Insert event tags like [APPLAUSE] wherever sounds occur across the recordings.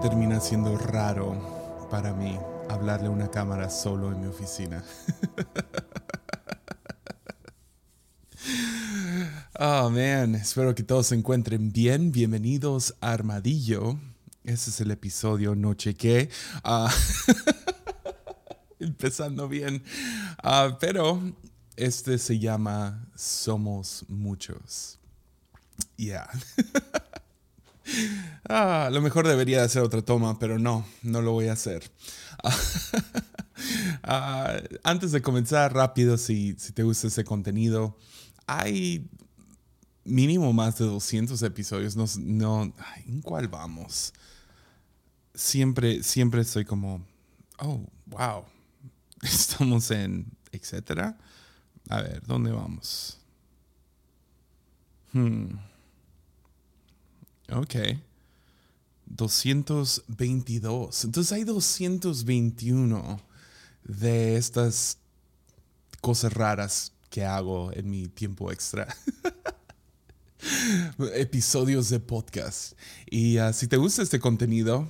termina siendo raro para mí hablarle a una cámara solo en mi oficina. Oh, [LAUGHS] man, espero que todos se encuentren bien. Bienvenidos a Armadillo. Ese es el episodio No Chequé. Ah, [LAUGHS] empezando bien. Ah, pero este se llama Somos Muchos. Ya. [LAUGHS] Ah, lo mejor debería hacer otra toma, pero no, no lo voy a hacer. [LAUGHS] Ah, antes de comenzar, rápido, si, si te gusta ese contenido, hay mínimo más de 200 episodios. No, no, ¿En cuál vamos? Siempre, siempre estoy como, oh, wow, [LAUGHS] estamos en, etcétera. A ver, ¿dónde vamos? Hmm. Ok. 222. Entonces hay 221 de estas cosas raras que hago en mi tiempo extra. [LAUGHS] Episodios de podcast. Y ah, si te gusta este contenido,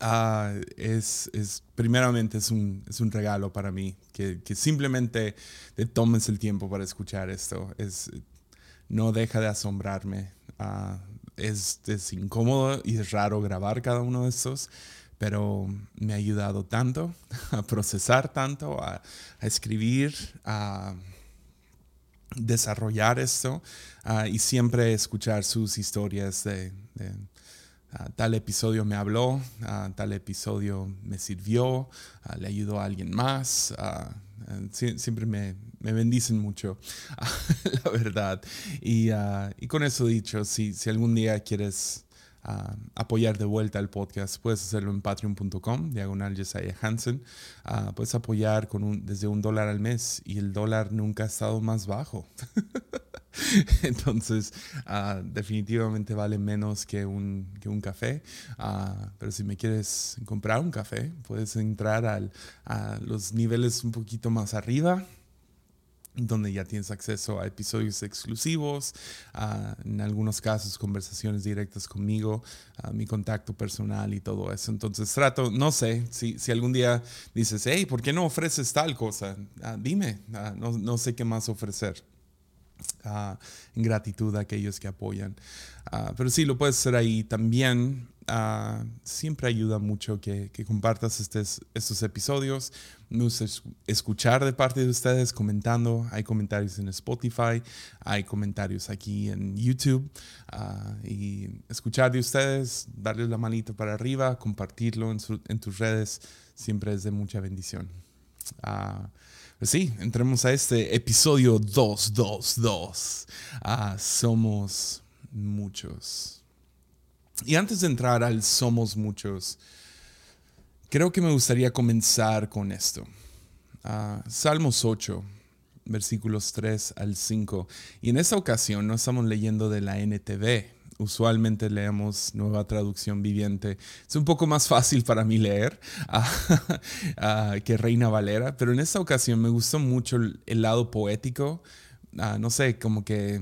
ah, es, es, primeramente es un, es un regalo para mí, que, que, simplemente te tomes el tiempo para escuchar esto. Es, no deja de asombrarme. Uh, es, incómodo y es raro grabar cada uno de estos, pero me ha ayudado tanto [LAUGHS] a procesar tanto, a, escribir, a desarrollar esto y siempre escuchar sus historias de, tal episodio me habló, tal episodio me sirvió, le ayudó a alguien más. Siempre me, me bendicen mucho, [LAUGHS] la verdad. Y, uh, y, con eso dicho, si, si algún día quieres uh, apoyar de vuelta el podcast, puedes hacerlo en patreon.com, diagonal Jesiah Hansen. Uh, puedes apoyar con un, desde un dólar al mes y el dólar nunca ha estado más bajo. [LAUGHS] Entonces, definitivamente vale menos que un, que un café. pero si me quieres comprar un café, puedes entrar al, a los niveles un poquito más arriba donde ya tienes acceso a episodios exclusivos, en algunos casos conversaciones directas conmigo, mi contacto personal y todo eso. Entonces trato, no sé, si, si algún día dices, hey, ¿por qué no ofreces tal cosa? Ah, dime, ah, no, no, sé qué más ofrecer. Ah, en gratitud a aquellos que apoyan. pero sí, lo puedes hacer ahí también. Ah, siempre ayuda mucho que, compartas estos, estos episodios. Me gusta escuchar de parte de ustedes comentando. Hay comentarios en Spotify, hay comentarios aquí en YouTube. Ah, y escuchar de ustedes, darles la manita para arriba, compartirlo en, en tus redes, siempre es de mucha bendición. Uh, sí, entremos a este episodio 222. somos muchos. Y antes de entrar al Somos Muchos, creo que me gustaría comenzar con esto. Uh, Salmos 8, versículos 3 al 5. Y en esta ocasión no estamos leyendo de la NTV. Usualmente leemos nueva traducción viviente. Es un poco más fácil para mí leer uh, [LAUGHS] que Reina Valera, pero en esta ocasión me gustó mucho el, lado poético. No sé, como que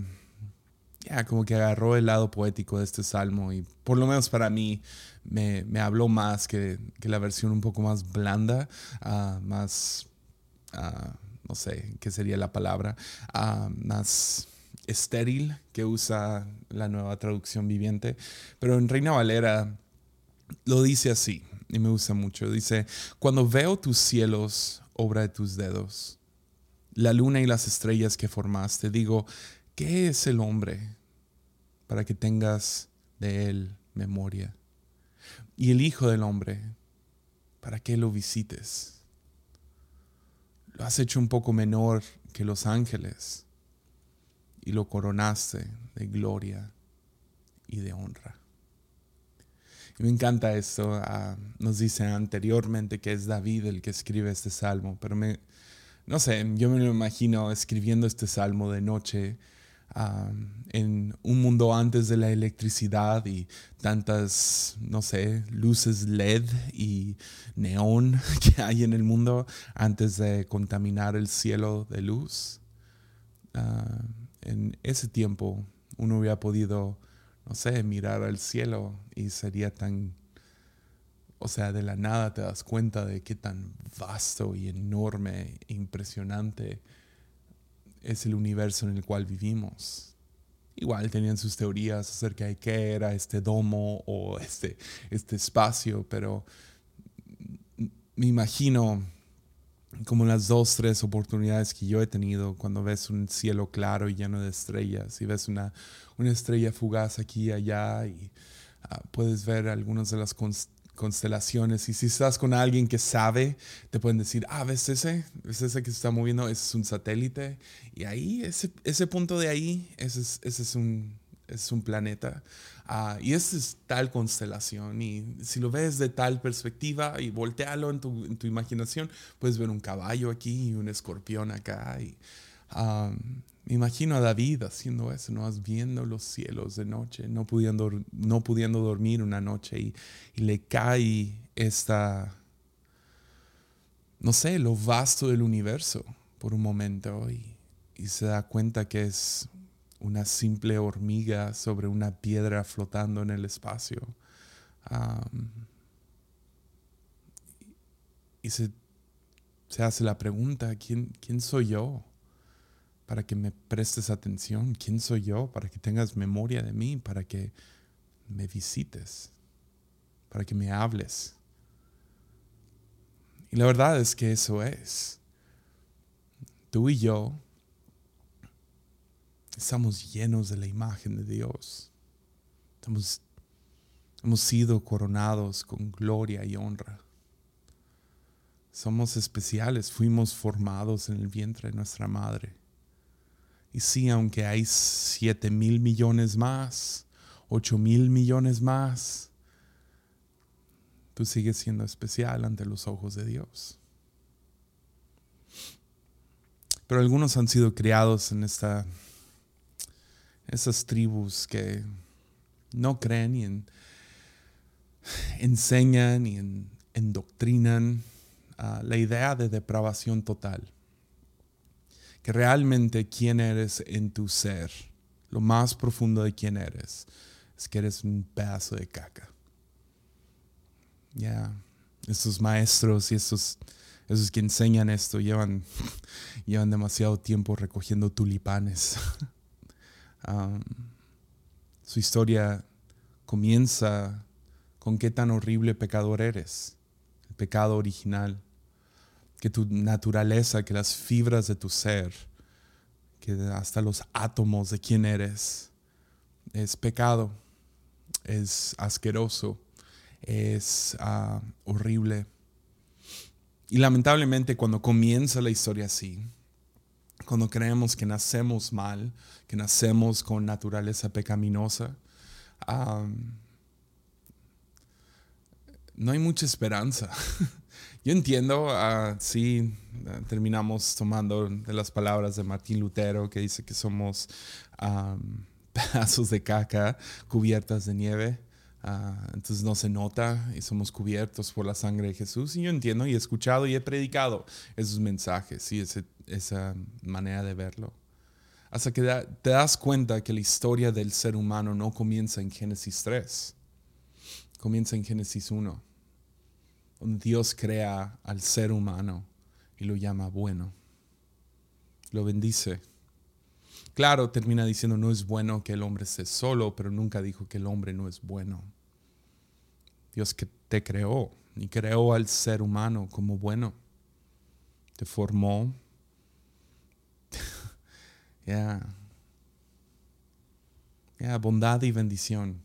como que agarró el lado poético de este salmo y por lo menos para mí me, me habló más que, que, la versión un poco más blanda, uh, más, uh, no sé qué sería la palabra, uh, más estéril que usa la nueva traducción viviente. Pero en Reina Valera lo dice así y me gusta mucho. Dice, cuando veo tus cielos, obra de tus dedos, la luna y las estrellas que formaste, digo, ¿qué es el hombre para que tengas de él memoria? Y el Hijo del Hombre, para que lo visites. Lo has hecho un poco menor que los ángeles y lo coronaste de gloria y de honra. Y me encanta esto. Ah, nos dice anteriormente que es David el que escribe este salmo, pero me, no sé, yo me lo imagino escribiendo este salmo de noche en un mundo antes de la electricidad y tantas, no sé, luces LED y neón [LAUGHS] que hay en el mundo antes de contaminar el cielo de luz. En ese tiempo uno hubiera podido, no sé, mirar al cielo y sería tan o sea, de la nada te das cuenta de qué tan vasto y enorme impresionante es el universo en el cual vivimos. Igual tenían sus teorías acerca de qué era este domo o este, este espacio, pero me imagino como las dos, tres oportunidades que yo he tenido cuando ves un cielo claro y lleno de estrellas y ves una, una estrella fugaz aquí y allá y ah, puedes ver algunas de las constelaciones y si estás con alguien que sabe, te pueden decir, ah, ¿ves ese? ¿Ves ese que se está moviendo? Es un satélite. Y ahí, ese, ese punto de ahí, ese es, ese es un, es un planeta. Ah, y esa es tal constelación. Y si lo ves de tal perspectiva y voltealo en tu, en tu imaginación, puedes ver un caballo aquí y un escorpión acá. Y, me imagino a David haciendo eso, ¿no? viendo los cielos de noche, no pudiendo, no pudiendo dormir una noche y, le cae esta, no sé, lo vasto del universo por un momento y, se da cuenta que es una simple hormiga sobre una piedra flotando en el espacio. y se, hace la pregunta, ¿quién, ¿quién soy yo? Para que me prestes atención. ¿Quién soy yo? Para que tengas memoria de mí, para que me visites, para que me hables. Y la verdad es que eso es. Tú y yo estamos llenos de la imagen de Dios. hemos sido coronados con gloria y honra. Somos especiales, fuimos formados en el vientre de nuestra madre. Y sí, aunque hay siete mil millones más, ocho mil millones más, tú sigues siendo especial ante los ojos de Dios. Pero algunos han sido criados en esta esas tribus que no creen y enseñan y en, endoctrinan la idea de depravación total. Que realmente quién eres en tu ser, lo más profundo de quién eres, es que eres un pedazo de caca. Ya, estos maestros y estos, esos que enseñan esto llevan, [LAUGHS] llevan demasiado tiempo recogiendo tulipanes. [LAUGHS] su historia comienza con qué tan horrible pecador eres, el pecado original, que tu naturaleza, que las fibras de tu ser, que hasta los átomos de quién eres, es pecado, es asqueroso, es ah, horrible. Y lamentablemente cuando comienza la historia así, cuando creemos que nacemos mal, que nacemos con naturaleza pecaminosa, no hay mucha esperanza. [LAUGHS] Yo entiendo, uh, sí, terminamos tomando de las palabras de Martín Lutero que dice que somos [LAUGHS] pedazos de caca cubiertas de nieve. Ah, entonces no se nota y somos cubiertos por la sangre de Jesús. Y yo entiendo y he escuchado y he predicado esos mensajes y esa manera de verlo. Hasta que te das cuenta que la historia del ser humano no comienza en Génesis 3, comienza en Génesis 1, donde Dios crea al ser humano y lo llama bueno, lo bendice. Claro, termina diciendo, no es bueno que el hombre esté solo, pero nunca dijo que el hombre no es bueno. Dios que te creó y creó al ser humano como bueno. Te formó. [LAUGHS] Ya. bondad y bendición.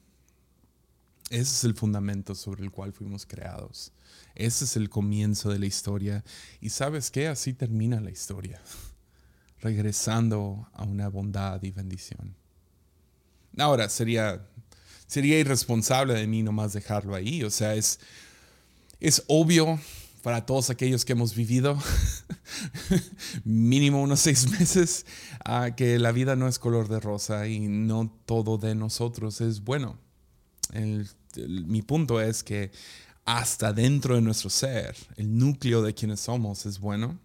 Ese es el fundamento sobre el cual fuimos creados. Ese es el comienzo de la historia. Y sabes qué? Así termina la historia. Regresando a una bondad y bendición. Ahora, sería sería irresponsable de mí nomás dejarlo ahí. O sea, es, es obvio para todos aquellos que hemos vivido [LAUGHS] mínimo unos seis meses que la vida no es color de rosa y no todo de nosotros es bueno. Mi punto es que hasta dentro de nuestro ser, el núcleo de quienes somos es bueno,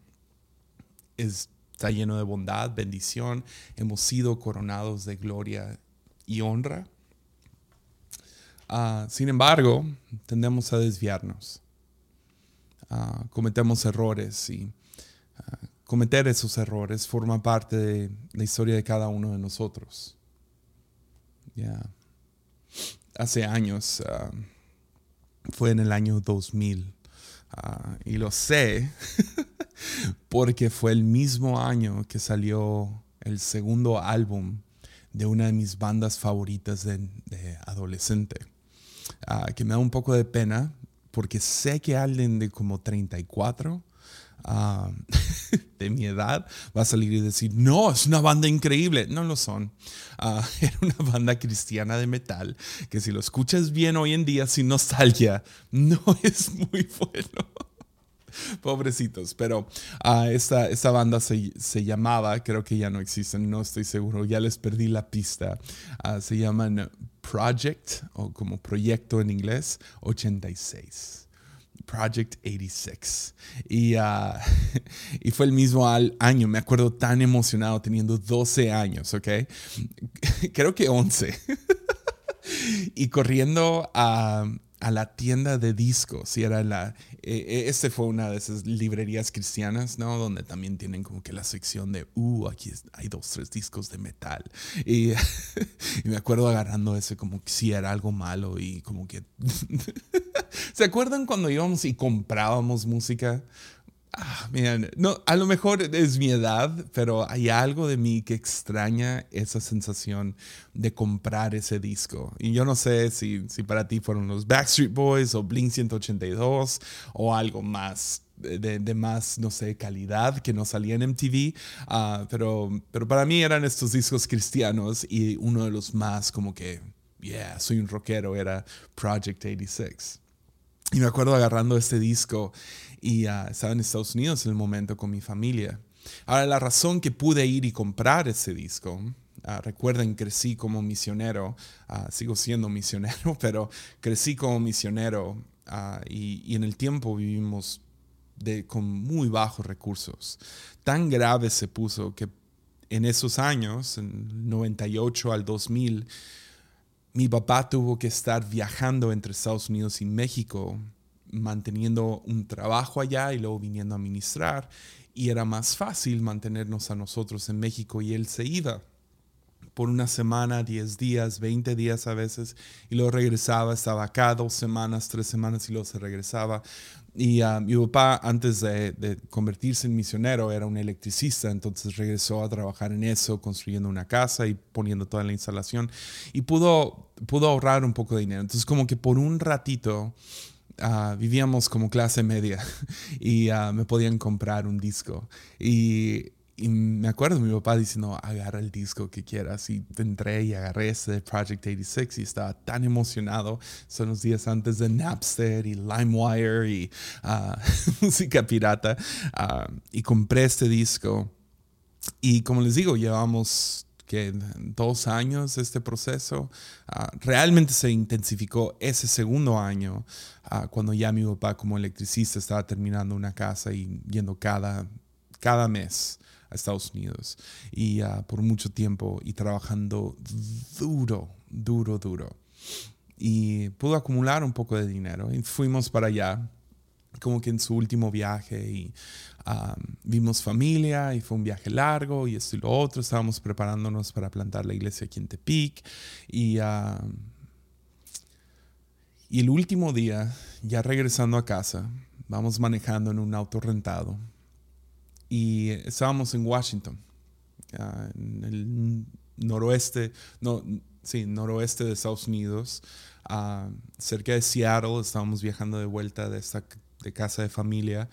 está lleno de bondad, bendición, hemos sido coronados de gloria y honra Ah, sin embargo, tendemos a desviarnos. Ah, cometemos errores y ah, cometer esos errores forma parte de la historia de cada uno de nosotros. Hace años, fue en el año 2000, y lo sé [LAUGHS] porque fue el mismo año que salió el segundo álbum de una de mis bandas favoritas de, adolescente, que me da un poco de pena porque sé que alguien de como 34 ah, [LAUGHS] de mi edad va a salir y decir, no, es una banda increíble. No lo son. Uh, [LAUGHS] era una banda cristiana de metal que si lo escuchas bien hoy en día sin nostalgia, [LAUGHS] no es muy bueno. Pobrecitos, pero uh, esta, esta, banda se, se, llamaba, creo que ya no existen, no estoy seguro, ya les perdí la pista. se llaman Project, o como proyecto en inglés, 86. Project 86. Y, ah, [LAUGHS] y fue el mismo año, me acuerdo tan emocionado teniendo 12 años, ¿ok? [LAUGHS] Creo que 11. [LAUGHS] y corriendo a, a la tienda de discos y era la e, este fue una de esas librerías cristianas no donde también tienen como que la sección de uh aquí hay dos tres discos de metal y, [LAUGHS] y me acuerdo agarrando ese como que si era algo malo y como que [LAUGHS] se acuerdan cuando íbamos y comprábamos música Ah, no, a lo mejor es mi edad, pero hay algo de mí que extraña esa sensación de comprar ese disco. Y yo no sé si, si para ti fueron los Backstreet Boys o Blink 182 o algo más de, de, más, no sé, calidad que no salía en MTV, ah, pero, pero para mí eran estos discos cristianos y uno de los más como que, yeah, soy un rockero, era Project 86. Y me acuerdo agarrando este disco y ah, estaba en Estados Unidos en el momento con mi familia. Ahora, la razón que pude ir y comprar ese disco, uh, recuerden, crecí como misionero, uh, sigo siendo [LAUGHS] misionero, pero crecí como misionero y, y, en el tiempo vivimos de, con muy bajos recursos. Tan grave se puso que en esos años, en 98 al 2000, mi papá tuvo que estar viajando entre Estados Unidos y México manteniendo un trabajo allá y luego viniendo a ministrar. Y era más fácil mantenernos a nosotros en México y él se iba por una semana, 10 días, 20 días a veces, y luego regresaba, estaba acá dos semanas, tres semanas y luego se regresaba. Y uh, mi papá, antes de, de, convertirse en misionero, era un electricista, entonces regresó a trabajar en eso, construyendo una casa y poniendo toda la instalación, y pudo, pudo ahorrar un poco de dinero. Entonces, como que por un ratito Ah, vivíamos como clase media [LAUGHS] y ah, me podían comprar un disco. Y, me acuerdo mi papá diciendo, agarra el disco que quieras. Y entré y agarré ese Project 86 y estaba tan emocionado. Son los días antes de Napster y LimeWire y ah, [LAUGHS] música pirata. y compré este disco. Y como les digo, llevamos que dos años este proceso. Ah, realmente se intensificó ese segundo año ah, cuando ya mi papá como electricista estaba terminando una casa y yendo cada, cada mes a Estados Unidos y ah, por mucho tiempo y trabajando duro, duro, duro. Y pudo acumular un poco de dinero y fuimos para allá como que en su último viaje y vimos familia y fue un viaje largo y esto y lo otro. Estábamos preparándonos para plantar la iglesia aquí en Tepic y, y el último día, ya regresando a casa, vamos manejando en un auto rentado y estábamos en Washington, en el noroeste, no, sí, noroeste de Estados Unidos, cerca de Seattle. Estábamos viajando de vuelta de esta de casa de familia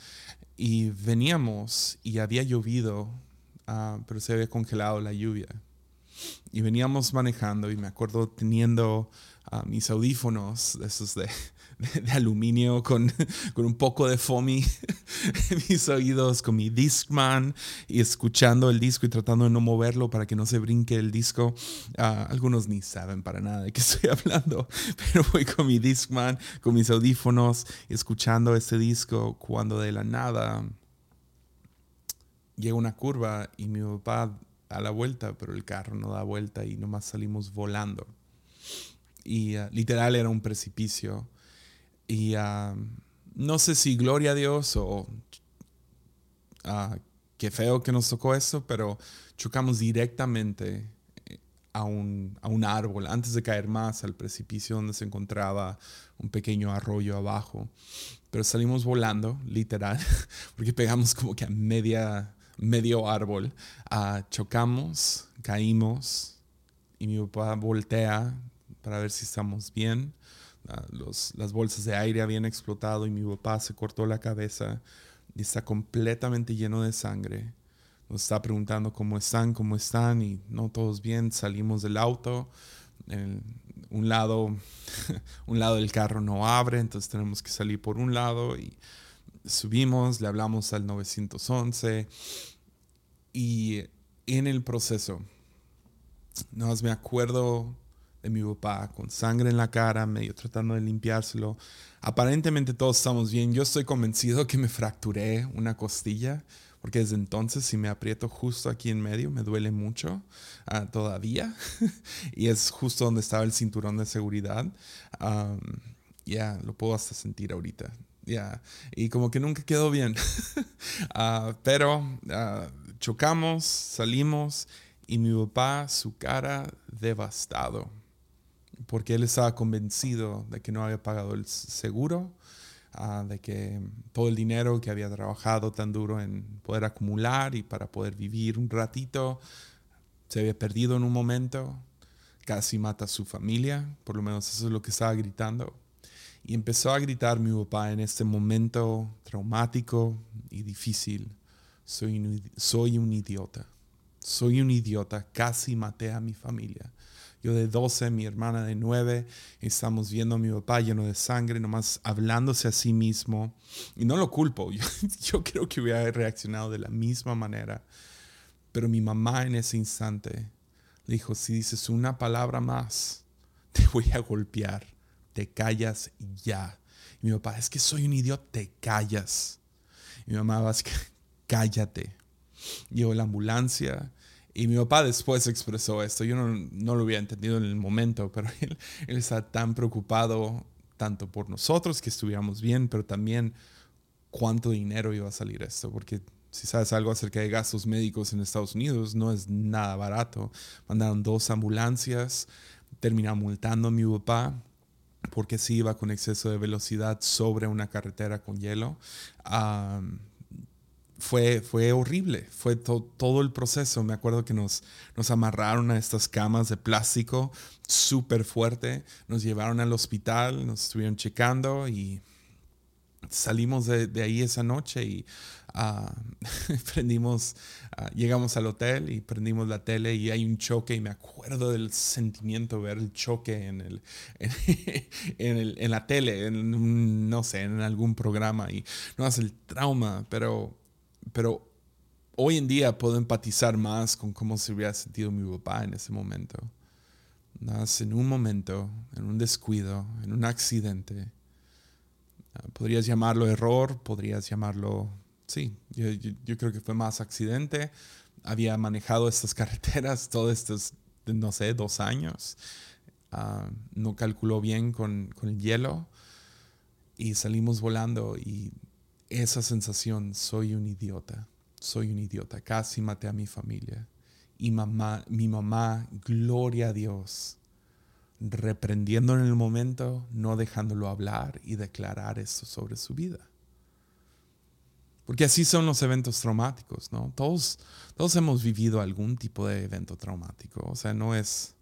y veníamos y había llovido, ah, pero se había congelado la lluvia. Y veníamos manejando y me acuerdo teniendo ah, mis audífonos, esos de, de, aluminio con, [LAUGHS] con, un poco de foamy en mis oídos, con mi Discman y escuchando el disco y tratando de no moverlo para que no se brinque el disco. Ah, algunos ni saben para nada de qué [LAUGHS] estoy hablando, pero voy con mi Discman, con mis audífonos, escuchando este disco cuando de la nada llega una curva y mi papá a la vuelta, pero el carro no da vuelta y nomás salimos volando. y uh, literal era un precipicio. Y no sé si gloria a Dios o uh, qué feo que nos tocó esto, pero chocamos directamente a un, a un, árbol antes de caer más al precipicio donde se encontraba un pequeño arroyo abajo. Pero salimos volando, literal, [LAUGHS] porque pegamos como que a media, medio árbol. Uh, chocamos, caímos y mi papá voltea para ver si estamos bien. Los, las bolsas de aire habían explotado y mi papá se cortó la cabeza y está completamente lleno de sangre nos está preguntando cómo están, cómo están y no todos bien. Salimos del auto, un lado, [LAUGHS] un lado del carro no abre, entonces tenemos que salir por un lado y subimos, le hablamos al 911 y en el proceso, no me acuerdo de mi papá con sangre en la cara, medio tratando de limpiárselo. Aparentemente todos estamos bien. Yo estoy convencido que me fracturé una costilla porque desde entonces si me aprieto justo aquí en medio me duele mucho uh, todavía [LAUGHS] y es justo donde estaba el cinturón de seguridad. Ya, lo puedo hasta sentir ahorita. Ya, y como que nunca quedó bien. uh, [LAUGHS] pero uh, chocamos, salimos y mi papá, su cara devastado, porque él estaba convencido de que no había pagado el seguro Ah, de que todo el dinero que había trabajado tan duro en poder acumular y para poder vivir un ratito se había perdido en un momento, casi mata a su familia, por lo menos eso es lo que estaba gritando. Y empezó a gritar mi papá en este momento traumático y difícil, soy soy un idiota, soy un idiota, casi maté a mi familia yo de 12, mi hermana de 9, estamos viendo a mi papá lleno de sangre, nomás hablándose a sí mismo. Y no lo culpo, [LAUGHS] yo, creo que hubiera reaccionado de la misma manera. Pero mi mamá en ese instante le dijo, si dices una palabra más, te voy a golpear, te callas ya. Y mi papá, es que soy un idiota, te callas. Y mi mamá, vas, [LAUGHS] cállate. Llegó la ambulancia, y mi papá después expresó esto. Yo no, no, lo había entendido en el momento, [LAUGHS] pero él, él, está tan preocupado tanto por nosotros que estuviéramos bien, pero también cuánto dinero iba a salir esto. Porque si sabes algo acerca de gastos médicos en Estados Unidos, no es nada barato. Mandaron dos ambulancias, terminaron multando a mi papá porque sí iba con exceso de velocidad sobre una carretera con hielo fue, fue horrible, fue todo el proceso. Me acuerdo que nos, nos amarraron a estas camas de plástico súper fuerte, nos llevaron al hospital, nos estuvieron checando y salimos de, de ahí esa noche y uh, [LAUGHS] prendimos, uh, llegamos al hotel y prendimos la tele y hay un choque y me acuerdo del sentimiento ver el choque en, el, [LAUGHS] en, el, en la tele, en, no sé, en algún programa y no hace el trauma, pero pero hoy en día puedo empatizar más con cómo se hubiera sentido mi papá en ese momento. En un momento, en un descuido, en un accidente. Ah, podrías llamarlo error, podrías llamarlo, sí, yo, creo que fue más accidente. Había manejado estas [LAUGHS] carreteras todos estos, no sé, dos años. Ah, no calculó bien con, con el hielo y salimos volando y esa sensación, soy un idiota, soy un idiota, casi maté a mi familia. Y mamá, mi mamá, gloria a Dios, reprendiendo en el momento, no dejándolo hablar y declarar eso sobre su vida. Porque así son los eventos traumáticos, ¿no? Todos, todos hemos vivido algún tipo de evento traumático. O sea, no es,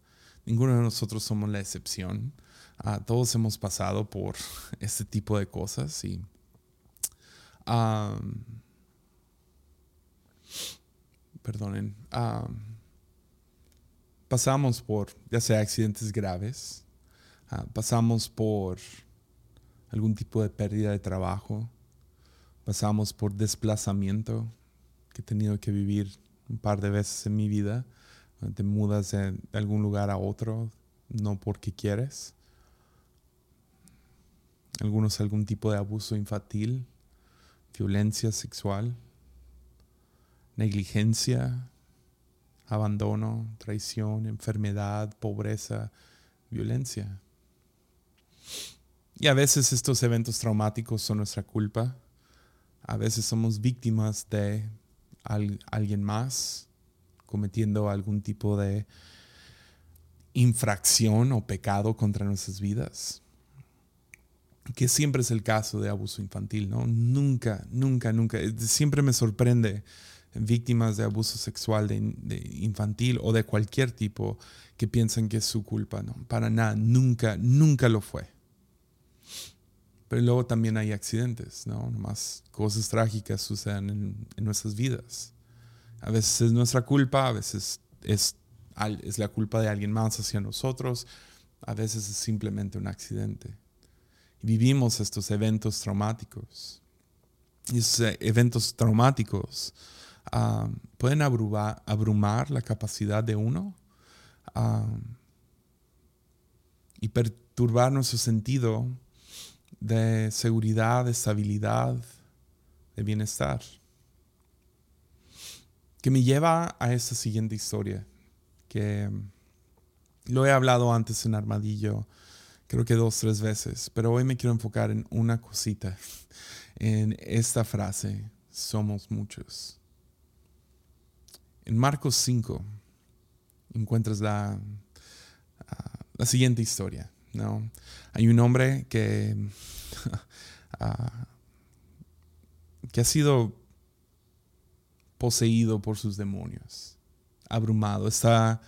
ninguno de nosotros somos la excepción. Ah, todos hemos pasado por [LAUGHS] este tipo de cosas y perdonen, pasamos por ya sea accidentes graves, ah, pasamos por algún tipo de pérdida de trabajo, pasamos por desplazamiento que he tenido que vivir un par de veces en mi vida. Te mudas de algún lugar a otro, no porque quieres. Algunos algún tipo de abuso infantil, violencia sexual, negligencia, abandono, traición, enfermedad, pobreza, violencia. Y a veces estos eventos traumáticos son nuestra culpa. A veces somos víctimas de alguien más cometiendo algún tipo de infracción o pecado contra nuestras vidas. Que siempre es el caso de abuso infantil, ¿no? Nunca, nunca, nunca. Siempre me sorprende víctimas de abuso sexual de, infantil o de cualquier tipo que piensan que es su culpa, ¿no? Para nada, nunca, nunca lo fue. Pero luego también hay accidentes, ¿no? Más cosas trágicas suceden en, nuestras vidas. A veces es nuestra culpa, a veces es, es la culpa de alguien más hacia nosotros, a veces es simplemente un accidente. Vivimos estos eventos traumáticos. Y esos eh, eventos traumáticos pueden abrumar, la capacidad de uno y perturbar nuestro sentido de seguridad, de estabilidad, de bienestar. Que me lleva a esta siguiente historia, que lo he hablado antes en Armadillo, creo que dos, tres veces, pero hoy me quiero enfocar en una cosita, en esta frase, somos muchos. En Marcos 5 encuentras la, ah, la siguiente historia. ¿no? Hay un hombre que, [LAUGHS] ah, que ha sido poseído por sus demonios, abrumado, está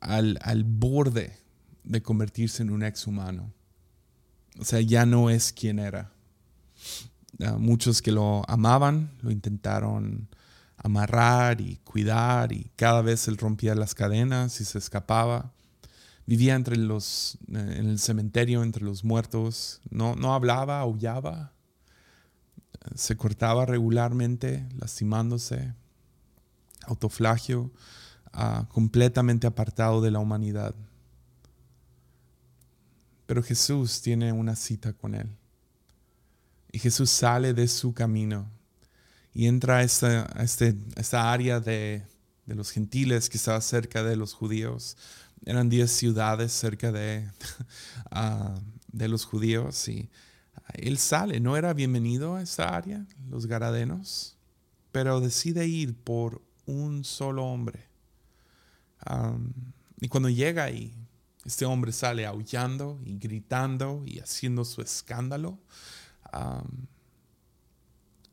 al, al borde de convertirse en un ex humano. O sea, ya no es quien era. Ah, muchos que lo amaban lo intentaron amarrar y cuidar y cada vez él rompía las cadenas y se escapaba. Vivía entre los, eh, en el cementerio entre los muertos, no, no hablaba, aullaba, se cortaba regularmente, lastimándose, autoflagio, ah, completamente apartado de la humanidad. Pero Jesús tiene una cita con él. Y Jesús sale de su camino y entra a esta, este, esta área de, los gentiles que estaba cerca de los judíos. Eran diez ciudades cerca de, [LAUGHS] ah, de los judíos y él sale, no era bienvenido a esa área, los garadenos, pero decide ir por un solo hombre. y cuando llega ahí, este hombre sale aullando y gritando y haciendo su escándalo.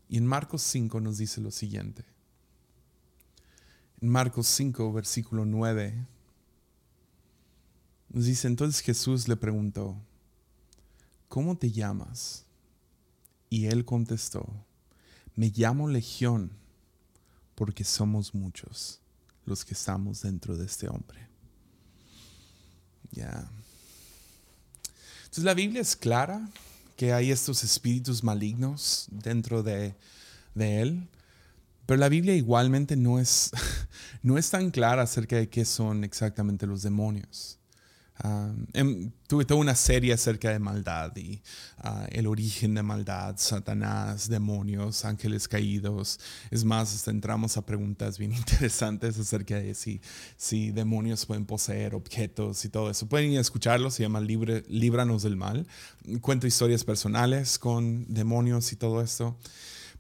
Y en Marcos 5 nos dice lo siguiente. En Marcos 5, versículo 9, nos dice, entonces Jesús le preguntó, ¿cómo te llamas? Y él contestó, me llamo Legión porque somos muchos los que estamos dentro de este hombre. Ya. Entonces la Biblia es clara que hay estos espíritus malignos dentro de, él. Pero la Biblia igualmente no es, [LAUGHS] no es tan clara acerca de qué son exactamente los demonios. Em, tuve toda una serie acerca de maldad y ah, el origen de maldad, Satanás, demonios, ángeles caídos. Es más, hasta entramos a preguntas bien [LAUGHS] interesantes acerca de si, si demonios pueden poseer objetos y todo eso. Pueden ir a escucharlo, se llama Libre, Líbranos del Mal. Cuento historias personales con demonios y todo esto.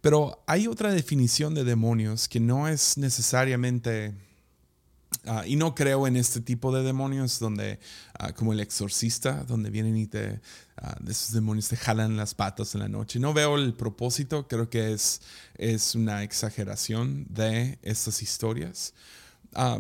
Pero hay otra definición de demonios que no es necesariamente Ah, y no creo en este tipo de demonios donde, ah, como el exorcista, donde vienen y te, uh, esos demonios te jalan las patas en la noche. No veo el propósito, creo que es, es una exageración de estas historias.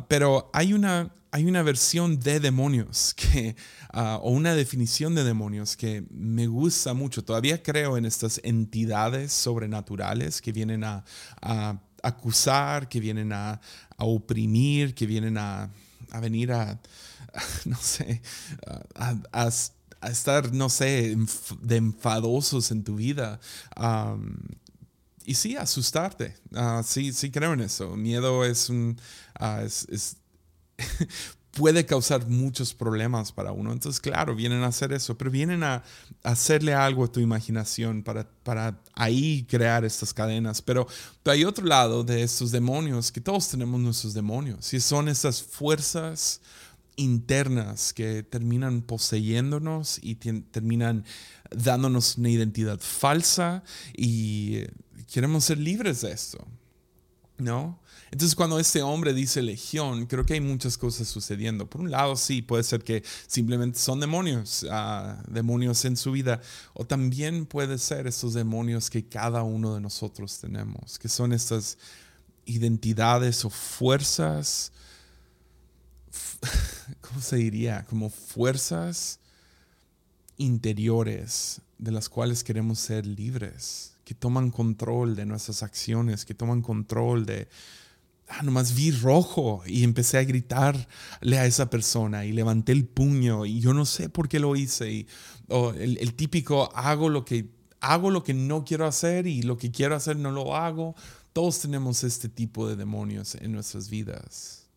pero hay una, hay una versión de demonios [LAUGHS] que, o una definición de demonios que me gusta mucho. Todavía creo en estas entidades sobrenaturales que vienen a, a acusar, que vienen a, oprimir, que vienen a, venir a, [LAUGHS] no sé, a, estar, no sé, de enfadosos en tu vida. y sí, asustarte. Ah, sí, sí creo en eso. Miedo es un... Ah, es, [LAUGHS] puede causar muchos problemas para uno. Entonces, claro, vienen a hacer eso, pero vienen a, hacerle algo a tu imaginación para, para ahí crear estas cadenas. Pero, hay otro lado de estos demonios, que todos tenemos nuestros demonios, y son esas fuerzas internas que terminan poseyéndonos y terminan dándonos una identidad falsa y queremos ser libres de esto, ¿no? Entonces cuando este hombre dice legión, creo que hay muchas cosas sucediendo. Por un lado, sí, puede ser que simplemente son demonios, uh, demonios en su vida, o también puede ser estos demonios que cada uno de nosotros tenemos, que son estas identidades o fuerzas, [LAUGHS] ¿cómo se diría? Como fuerzas interiores de las cuales queremos ser libres, que toman control de nuestras acciones, que toman control de, ah, nomás vi rojo y empecé a gritarle a esa persona y levanté el puño y yo no sé por qué lo hice. Y, el, típico hago lo, que, hago lo que no quiero hacer y lo que quiero hacer no lo hago. Todos tenemos este tipo de demonios en nuestras vidas,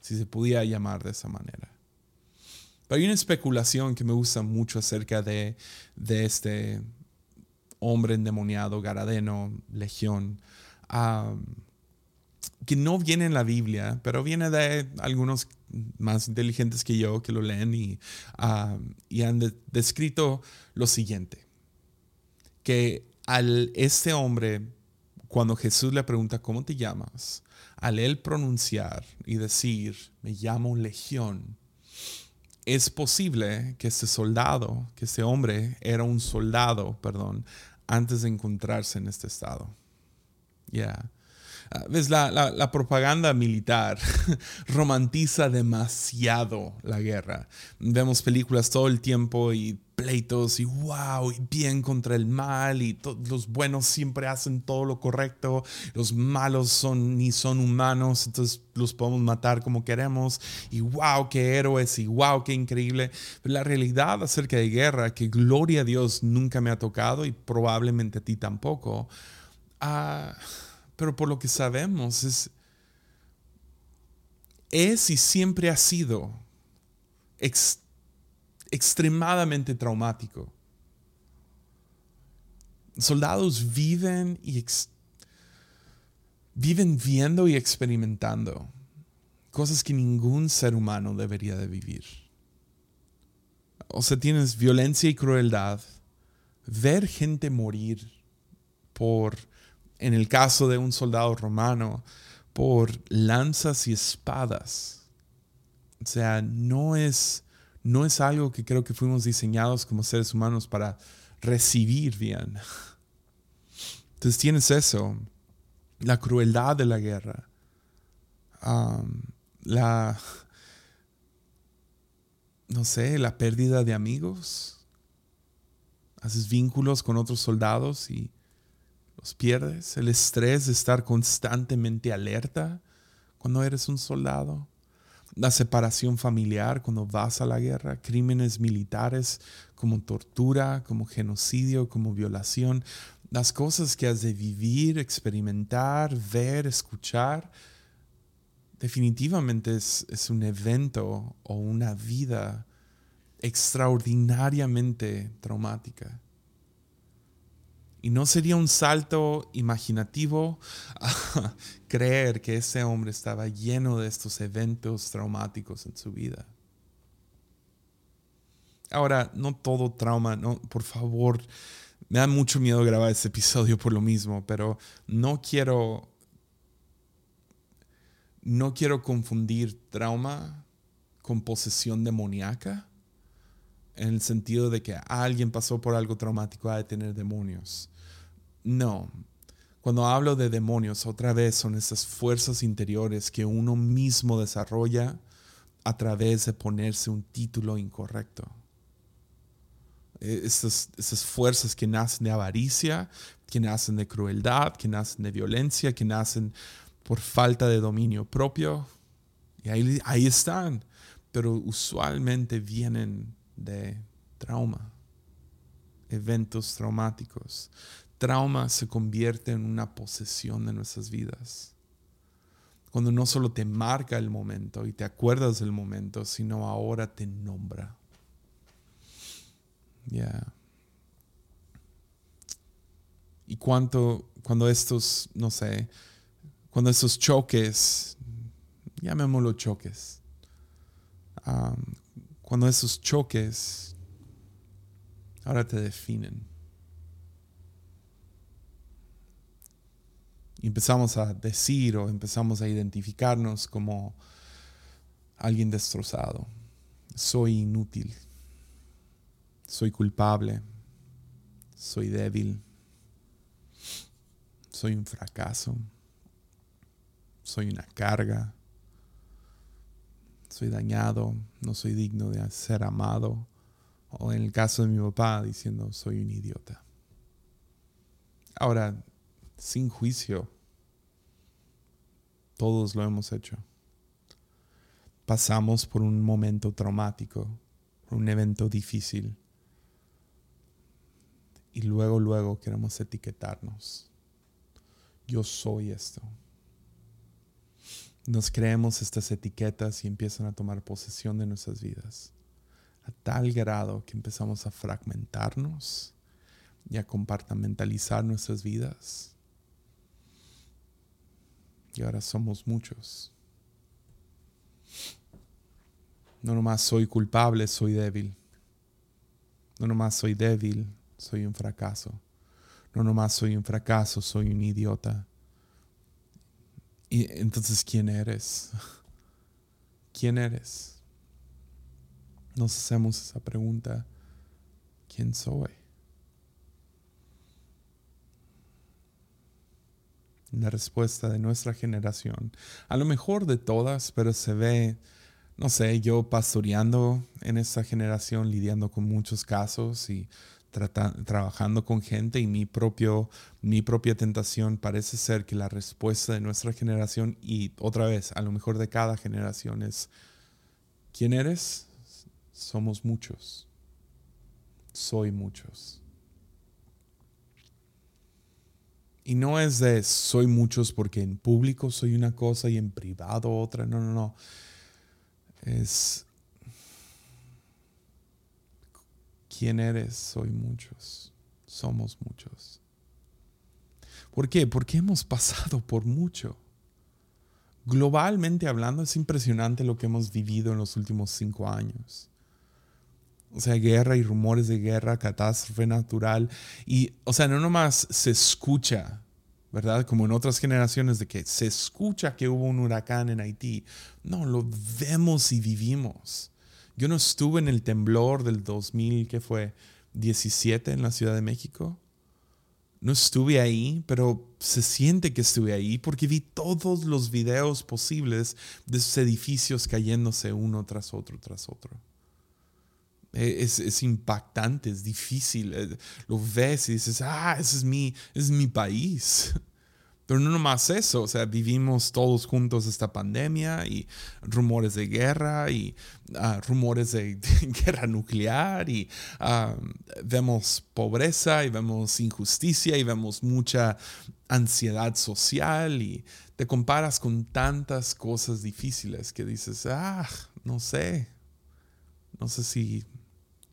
si se pudiera llamar de esa manera. Pero hay una especulación que me gusta mucho acerca de, de este hombre endemoniado, Garadeno, Legión que no viene en la Biblia, pero viene de algunos más inteligentes que yo que lo leen y, han descrito lo siguiente, que al este hombre, cuando Jesús le pregunta, ¿cómo te llamas? Al él pronunciar y decir, me llamo Legión, es posible que este soldado, que este hombre era un soldado, perdón, antes de encontrarse en este estado. Ya. Ah, ves, la, propaganda militar [LAUGHS] romantiza demasiado la guerra. Vemos películas todo el tiempo y pleitos y wow, y bien contra el mal y los buenos siempre hacen todo lo correcto, los malos son ni son humanos, entonces los podemos matar como queremos y wow, qué héroes y wow, qué increíble. la realidad acerca de guerra, que gloria a Dios nunca me ha tocado y probablemente a ti tampoco. Ah, pero por lo que sabemos es, y siempre ha sido extremadamente traumático. Soldados viven y viven viendo y experimentando cosas que ningún ser humano debería de vivir. O sea, tienes violencia y crueldad, ver gente morir por en el caso de un soldado romano, por lanzas y espadas. O sea, no es, no es algo que creo que fuimos diseñados como seres humanos para recibir bien. Entonces tienes eso, la crueldad de la guerra, la, no sé, la pérdida de amigos. Haces vínculos con otros soldados y los pierdes, el estrés de estar constantemente alerta cuando eres un soldado, la separación familiar cuando vas a la guerra, crímenes militares como tortura, como genocidio, como violación, las cosas que has de vivir, experimentar, ver, escuchar, definitivamente es, es un evento o una vida extraordinariamente traumática. Y no sería un salto imaginativo [LAUGHS] creer que ese hombre estaba lleno de estos eventos traumáticos en su vida. Ahora, no todo trauma, no, por favor, me da mucho miedo grabar este episodio por lo mismo, pero no quiero no quiero confundir trauma con posesión demoníaca en el sentido de que alguien pasó por algo traumático ha de tener demonios. No. Cuando hablo de demonios, otra vez son esas fuerzas interiores que uno mismo desarrolla a través de ponerse un título incorrecto. E, esas, esas fuerzas que nacen de avaricia, que nacen de crueldad, que nacen de violencia, que nacen por falta de dominio propio. Y ahí, ahí están, pero usualmente vienen de trauma, eventos traumáticos, trauma se convierte en una posesión de nuestras vidas. Cuando no solo te marca el momento y te acuerdas del momento, sino ahora te nombra. Y cuánto, cuando estos, no sé, cuando estos choques, llamémoslo choques, cuando esos choques ahora te definen. Empezamos a decir o empezamos a identificarnos como alguien destrozado. Soy inútil. Soy culpable. Soy débil. Soy un fracaso. Soy una carga. Soy dañado. No soy digno de ser amado. O en el caso de mi papá diciendo soy un idiota. Ahora, sin juicio, todos lo hemos hecho. Pasamos por un momento traumático, por un evento difícil. Y luego, luego queremos etiquetarnos. Yo soy esto. Nos creemos estas etiquetas y empiezan a tomar posesión de nuestras vidas. A tal grado que empezamos a fragmentarnos y a compartimentalizar nuestras vidas. Y ahora somos muchos. No nomás soy culpable, soy débil. No nomás soy débil, soy un fracaso. No nomás soy un fracaso, soy un idiota. Y entonces, ¿quién eres? [LAUGHS] ¿Quién eres? Nos hacemos esa pregunta. ¿Quién soy? La respuesta de nuestra generación, a lo mejor de todas, pero se ve no sé, yo pastoreando en esta generación, lidiando con muchos casos y trabajando con gente y mi, propio, mi propia tentación parece ser que la respuesta de nuestra generación y otra vez, a lo mejor de cada generación es, ¿quién eres? Somos muchos. Soy muchos. Y no es de soy muchos porque en público soy una cosa y en privado otra. No, no, no. Es quién eres, soy muchos, somos muchos. ¿Por qué? Porque hemos pasado por mucho. Globalmente hablando, es impresionante lo que hemos vivido en los últimos cinco años. O sea, guerra y rumores de guerra, catástrofe natural. Y, o sea, no nomás se escucha, ¿verdad? Como en otras generaciones de que se escucha que hubo un huracán en Haití. No, lo vemos y vivimos. Yo no estuve en el temblor del 2000, que fue 17 en la Ciudad de México. No estuve ahí, pero se siente que estuve ahí porque vi todos los videos posibles de esos edificios cayéndose uno tras otro, tras otro. E, es, impactante, es difícil. Eh, lo ves y dices, ah, ese es mi, es mi país. [LAUGHS] Pero no nomás eso, o sea, vivimos todos juntos esta pandemia y rumores de guerra y ah, rumores de, [LAUGHS] guerra nuclear y ah, vemos pobreza y vemos injusticia y vemos mucha ansiedad social y te comparas con tantas cosas difíciles que dices, ah, no sé, no sé si,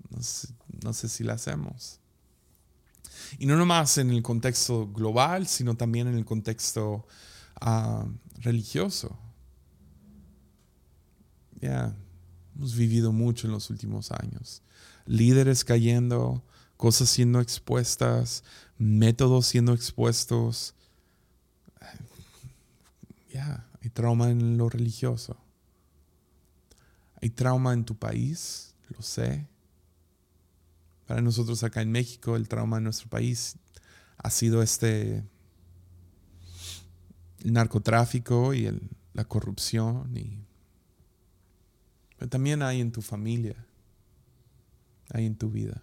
no sé, si la hacemos. Y no nomás en el contexto global, sino también en el contexto ah, religioso. Ya, hemos vivido mucho en los últimos años. Líderes cayendo, cosas siendo expuestas, métodos siendo expuestos. Ya, hay trauma en lo religioso. Hay trauma en tu país, lo sé. Para nosotros acá en México, el trauma de nuestro país ha sido este el narcotráfico y la corrupción. Y, pero también hay en tu familia, hay en tu vida.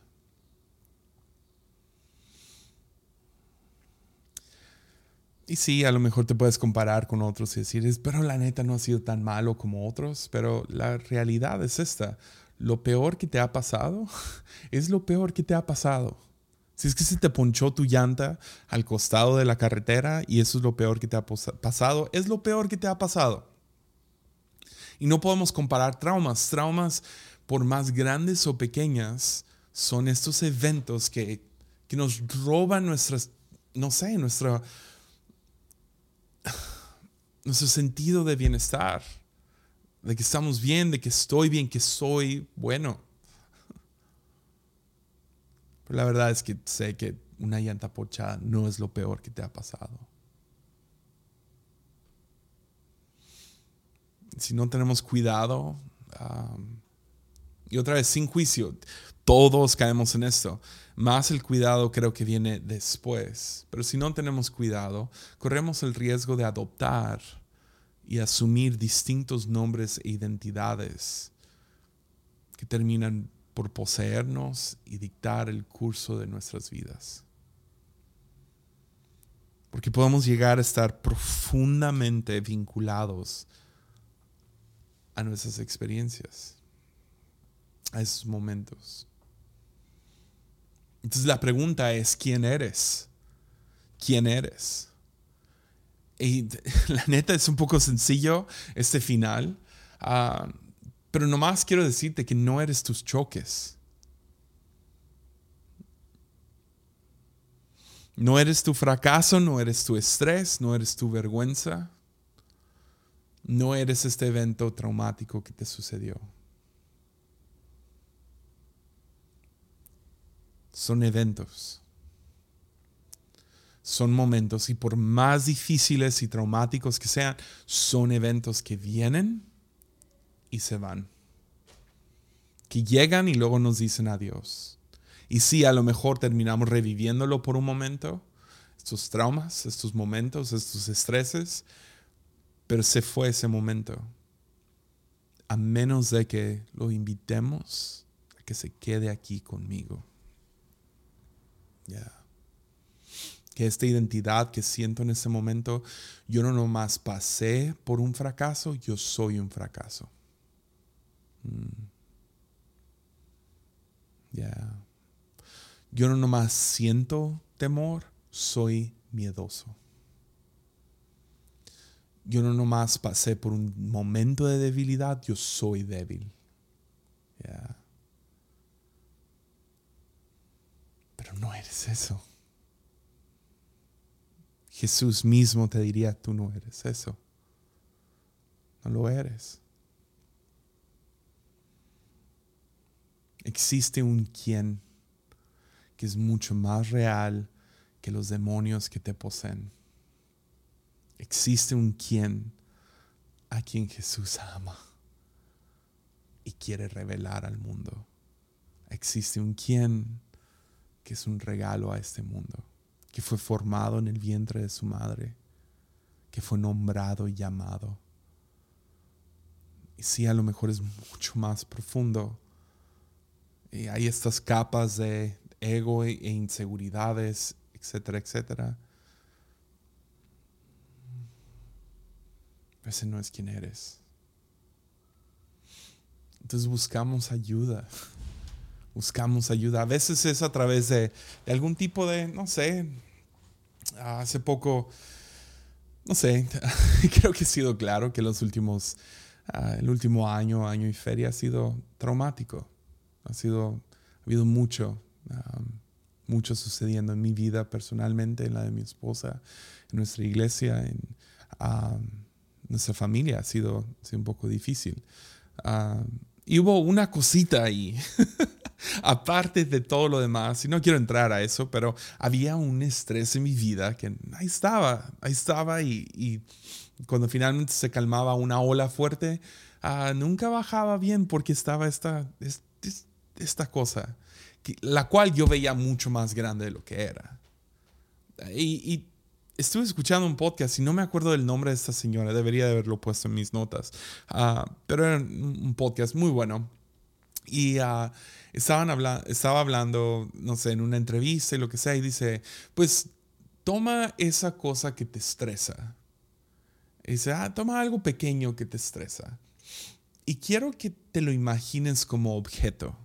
Y sí, a lo mejor te puedes comparar con otros y decir, pero la neta no ha sido tan malo como otros, pero la realidad es esta lo peor que te ha pasado [LAUGHS] es lo peor que te ha pasado. Si es que se te ponchó tu llanta al costado de la carretera y eso es lo peor que te ha pasado, es lo peor que te ha pasado. Y no podemos comparar traumas. Traumas, por más grandes o pequeñas, son estos eventos que, que nos roban nuestras, no sé, nuestra, [SIGHS] nuestro sentido de bienestar de que estamos bien, de que estoy bien, que soy bueno. Pero la verdad es que sé que una llanta pochada no es lo peor que te ha pasado. Si no tenemos cuidado, y otra vez sin juicio, todos caemos en esto. Más el cuidado creo que viene después. Pero si no tenemos cuidado, corremos el riesgo de adoptar y asumir distintos nombres e identidades que terminan por poseernos y dictar el curso de nuestras vidas. Porque podemos llegar a estar profundamente vinculados a nuestras experiencias, a esos momentos. Entonces la pregunta es, ¿quién eres? ¿Quién eres? Y [LAUGHS] la neta es un poco sencillo este final, uh, pero nomás quiero decirte que no eres tus choques. No eres tu fracaso, no eres tu estrés, no eres tu vergüenza, no eres este evento traumático que te sucedió. son eventos. Son momentos y por más difíciles y traumáticos que sean, son eventos que vienen y se van. Que llegan y luego nos dicen adiós. Y sí, a lo mejor terminamos reviviéndolo por un momento, estos traumas, estos momentos, estos estreses, pero se fue ese momento. A menos de que lo invitemos a que se quede aquí conmigo. Que esta identidad que siento en ese momento, yo no nomás pasé por un fracaso, yo soy un fracaso. Mm. Yo no nomás siento temor, soy miedoso. Yo no nomás pasé por un momento de debilidad, yo soy débil. pero no eres eso. Jesús mismo te diría, tú no eres eso. No lo eres. Existe un quien que es mucho más real que los demonios que te poseen. Existe un quien a quien Jesús ama y quiere revelar al mundo. Existe un quien que es un regalo a este mundo, que fue formado en el vientre de su madre, que fue nombrado y llamado. Y sí, a lo mejor es mucho más profundo. Y hay estas capas de ego e, e inseguridades, etcétera, etcétera. Ese no es quien eres. Entonces buscamos ayuda buscamos ayuda. A veces es a través de, algún tipo de, no sé, hace poco, no sé, [LAUGHS] creo que ha sido claro que los últimos, ah, el último año, año y feria ha sido traumático. Ha sido, ha habido mucho, mucho sucediendo en mi vida personalmente, en la de mi esposa, en nuestra iglesia, en nuestra familia. Ha sido, un poco difícil. y hubo una cosita ahí [LAUGHS] [LAUGHS] aparte de todo lo demás, y no quiero entrar a eso, pero había un estrés en mi vida que ahí estaba, ahí estaba y, cuando finalmente se calmaba una ola fuerte, ah, nunca bajaba bien porque estaba esta, esta, cosa, la cual yo veía mucho más grande de lo que era. Y, estuve escuchando un podcast y no me acuerdo del nombre de esta señora, debería de haberlo puesto en mis notas, ah, pero era un podcast muy bueno. Y uh, estaban estaba hablando, no sé, en una entrevista y lo que sea, y dice, pues toma esa cosa que te estresa. Y dice, ah, toma algo pequeño que te estresa. Y quiero que te lo imagines como objeto.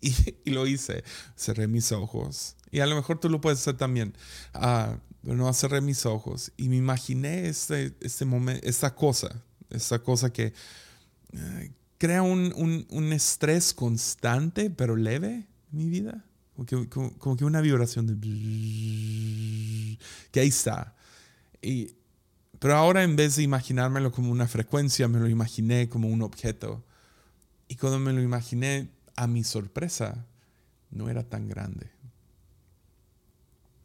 [LAUGHS] Y, lo hice. Cerré mis ojos. Y a lo mejor tú lo puedes hacer también. Uh, pero no cerré mis ojos. Y me imaginé este, este momento, esta cosa. Esta cosa que, eh, crea un, estrés constante, pero leve en mi vida. Como que, una vibración de... que ahí está. Y, Pero ahora en vez de imaginármelo como una frecuencia, me lo imaginé como un objeto. Y cuando me lo imaginé, a mi sorpresa, no era tan grande.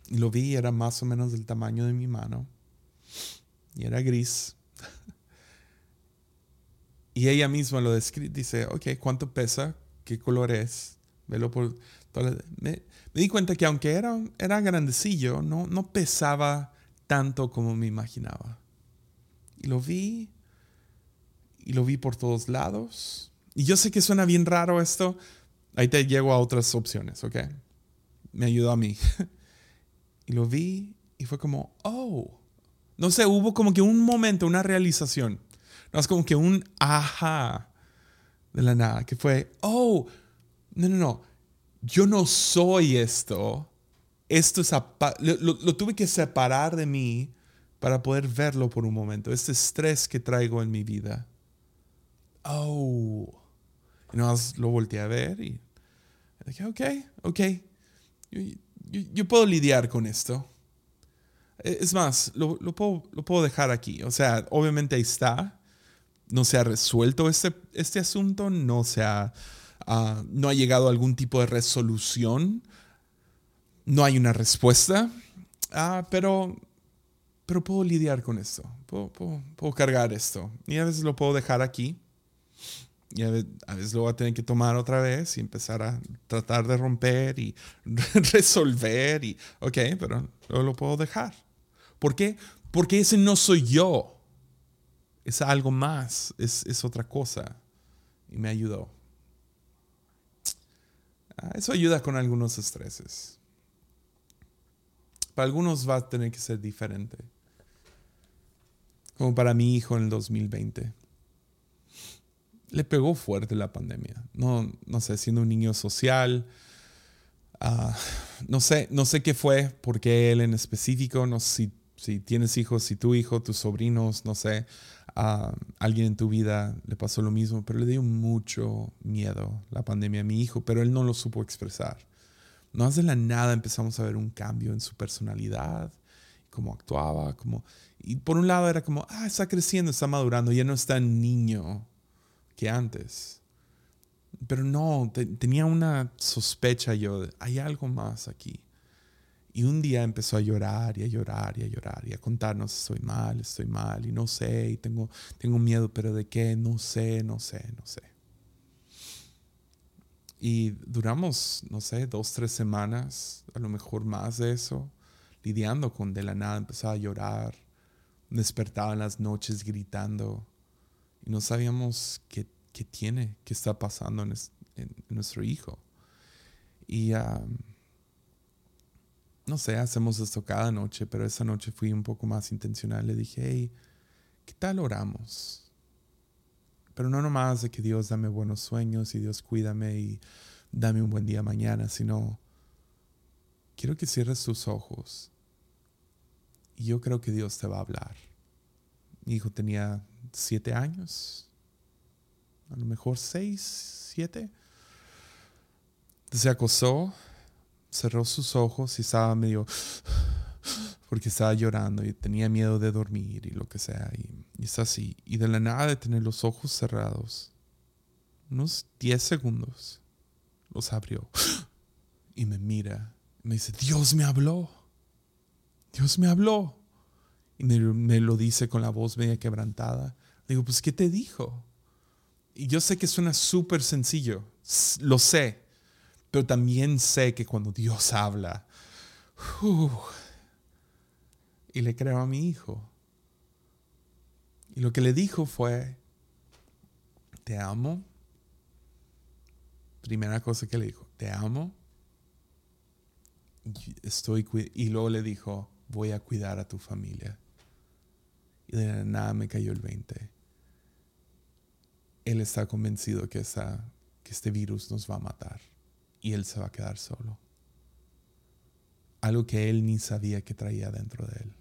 Y lo vi, era más o menos del tamaño de mi mano. Y era gris. [LAUGHS] y ella misma lo describe, dice, ok, ¿cuánto pesa? ¿Qué color es? Velo por... Me, me, di cuenta que aunque era, era grandecillo, no, no pesaba tanto como me imaginaba. Y lo vi, y lo vi por todos lados. Y yo sé que suena bien raro esto. Ahí te llego a otras opciones, ¿ok? Me ayudó a mí. [LAUGHS] y lo vi y fue como, oh. No sé, hubo como que un momento, una realización. No es como que un ajá de la nada, que fue, oh, no, no, no. Yo no soy esto. Esto es, lo, lo tuve que separar de mí para poder verlo por un momento, este estrés que traigo en mi vida. Oh. Y nada más lo volteé a ver y dije, ok, ok, yo, puedo lidiar con esto. E, es más, lo, puedo, lo, puedo, dejar aquí. O sea, obviamente ahí está. No se ha resuelto este, este asunto, no se ha, ah, no ha llegado a algún tipo de resolución, no hay una respuesta, ah, pero pero puedo lidiar con esto, puedo, cargar esto. Y a veces lo puedo dejar aquí. Y a veces, lo voy a tener que tomar otra vez y empezar a tratar de romper y [LAUGHS] resolver. Y, ok, pero lo puedo dejar. ¿Por qué? Porque ese no soy yo. Es algo más, es, es otra cosa. Y me ayudó. Ah, eso ayuda con algunos estreses. Para algunos va a tener que ser diferente como para mi hijo en el 2020. Le pegó fuerte la pandemia. No, no sé, siendo un niño social, ah, no, sé, no sé qué fue, porque él en específico, no sé si, si tienes hijos, si tu hijo, tus sobrinos, no sé, a alguien en tu vida le pasó lo mismo, pero le dio mucho miedo la pandemia a mi hijo, pero él no lo supo expresar. No hace la nada empezamos a ver un cambio en su personalidad, cómo actuaba, cómo y por un lado era como, ah, está creciendo, está madurando, ya no es tan niño que antes. Pero no, tenía una sospecha yo, de, hay algo más aquí. Y un día empezó a llorar y a llorar y a llorar y a contarnos, estoy mal, estoy mal y no sé, y tengo, tengo miedo, pero ¿de qué? No sé, no sé, no sé. Y duramos, no sé, dos, tres semanas, a lo mejor más de eso, lidiando con de la nada, empezaba a llorar, despertaba en las noches gritando y no sabíamos qué, tiene, qué está pasando en, nuestro hijo. Y no sé, hacemos esto cada noche, pero esa noche fui un poco más intencional. Le dije, hey, ¿qué tal oramos? Pero no nomás de que Dios dame buenos sueños y Dios cuídame y dame un buen día mañana, sino quiero que cierres tus ojos y yo creo que Dios te va a hablar. Mi hijo tenía siete años, a lo mejor seis, siete. Se acosó, cerró sus ojos y estaba medio porque estaba llorando y tenía miedo de dormir y lo que sea. Y, y es así. Y de la nada de tener los ojos cerrados, unos diez segundos, los abrió y me mira. Y me dice, Dios me habló. Dios me habló. Y me, lo dice con la voz media quebrantada. Digo, pues, ¿qué te dijo? Y yo sé que suena súper sencillo, lo sé, pero también sé que cuando Dios habla, y le creo a mi hijo. Y lo que le dijo fue, te amo. Primera cosa que le dijo, te amo. Estoy, y luego le dijo, voy a cuidar a tu familia. Y de nada me cayó el 20. Él está convencido que, que este virus nos va a matar y él se va a quedar solo. Algo que él ni sabía que traía dentro de él.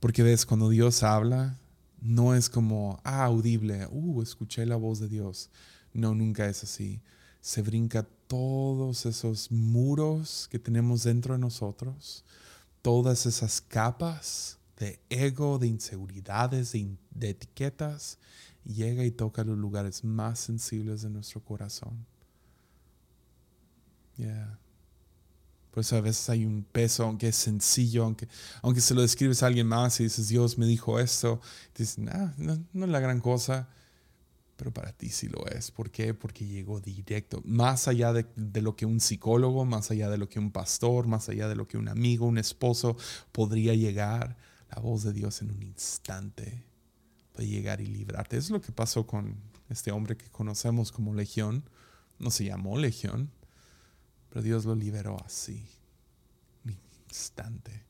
Porque ves, cuando Dios habla, no es como, ah, audible, uh, escuché la voz de Dios. No, nunca es así. Se brinca todos esos muros que tenemos dentro de nosotros, todas esas capas de ego, de inseguridades, de, etiquetas, llega y toca los lugares más sensibles de nuestro corazón. Yeah. Por eso a veces hay un peso, aunque es sencillo, aunque, aunque se lo describes a alguien más y dices, Dios me dijo esto, dices, no, no es la gran cosa, pero para ti sí lo es. ¿Por qué? Porque llegó directo, más allá de, de, lo que un psicólogo, más allá de lo que un pastor, más allá de lo que un amigo, un esposo podría llegar, la voz de Dios en un instante puede llegar y librarte. Es lo que pasó con este hombre que conocemos como Legión. No se llamó Legión, pero Dios lo liberó así, un instante.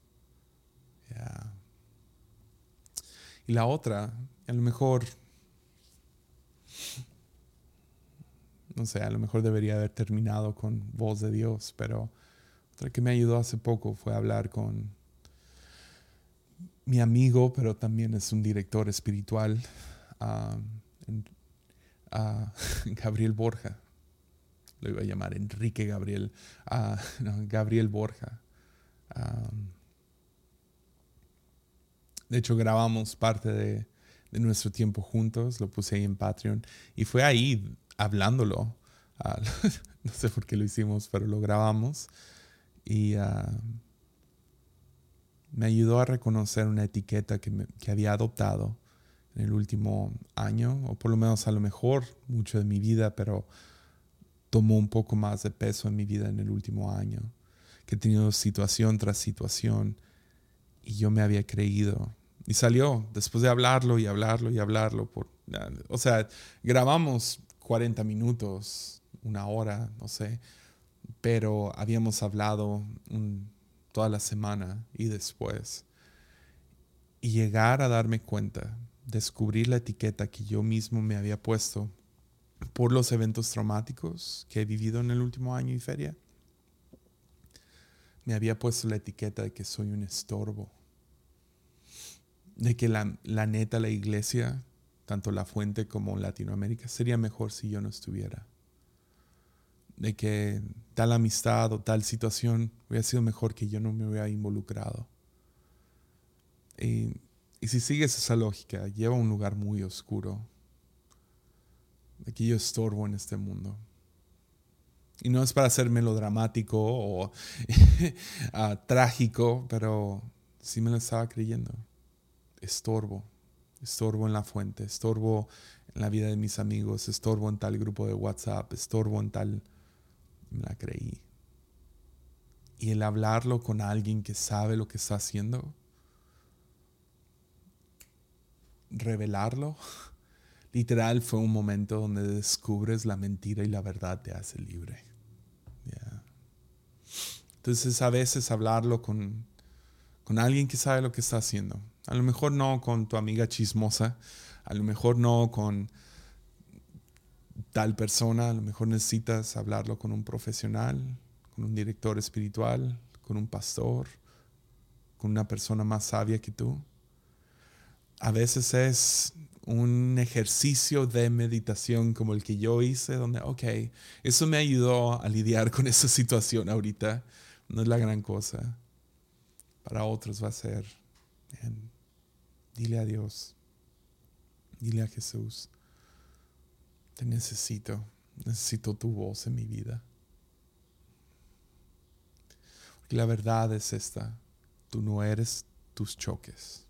Y la otra, a lo mejor, no sé, a lo mejor debería haber terminado con voz de Dios, pero otra que me ayudó hace poco fue hablar con mi amigo, pero también es un director espiritual, uh, [LAUGHS] Gabriel Borja lo iba a llamar Enrique Gabriel, [LAUGHS] uh, Gabriel Borja. de hecho, grabamos parte de, nuestro tiempo juntos, lo puse ahí en Patreon y fue ahí hablándolo. Ah, [LAUGHS] no sé por qué lo hicimos, pero lo grabamos y ah, me ayudó a reconocer una etiqueta que, que había adoptado en el último año, o por lo menos a lo mejor mucho de mi vida, pero tomó un poco más de peso en mi vida en el último año, que he tenido situación tras situación y yo me había creído. Y salió después de hablarlo y hablarlo y hablarlo. Por, o sea, grabamos 40 minutos, una hora, no sé, pero habíamos hablado toda la semana y después. Y llegar a darme cuenta, descubrir la etiqueta que yo mismo me había puesto por los eventos traumáticos que he vivido en el último año y feria, me había puesto la etiqueta de que soy un estorbo. De que la, la neta, la iglesia, tanto la fuente como Latinoamérica, sería mejor si yo no estuviera. De que tal amistad o tal situación hubiera sido mejor que yo no me hubiera involucrado. Y, y si sigues esa lógica, lleva a un lugar muy oscuro, de que yo estorbo en este mundo. Y no es para ser melodramático o [LAUGHS] ah, trágico, pero sí me lo estaba creyendo. Estorbo, estorbo en la fuente, estorbo en la vida de mis amigos, estorbo en tal grupo de WhatsApp, estorbo en tal... Me la creí. Y el hablarlo con alguien que sabe lo que está haciendo, revelarlo, [LAUGHS] literal fue un momento donde descubres la mentira y la verdad te hace libre. Entonces a veces hablarlo con, con alguien que sabe lo que está haciendo. A lo mejor no con tu amiga chismosa, a lo mejor no con tal persona, a lo mejor necesitas hablarlo con un profesional, con un director espiritual, con un pastor, con una persona más sabia que tú. A veces es un ejercicio de meditación como el que yo hice, donde, ok, eso me ayudó a lidiar con esa situación ahorita. No es la gran cosa. Para otros va a ser, dile a Dios, dile a Jesús, te necesito, necesito tu voz en mi vida. Porque la verdad es esta, tú no eres tus choques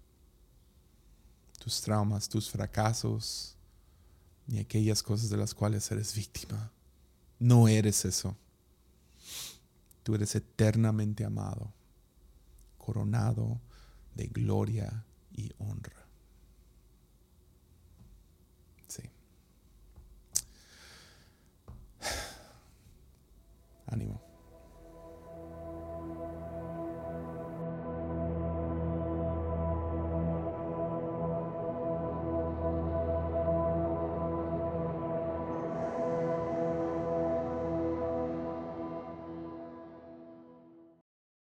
tus traumas, tus fracasos, ni aquellas cosas de las cuales eres víctima. No eres eso. Tú eres eternamente amado, coronado de gloria y honra. Sí. [SIGHS] Ánimo.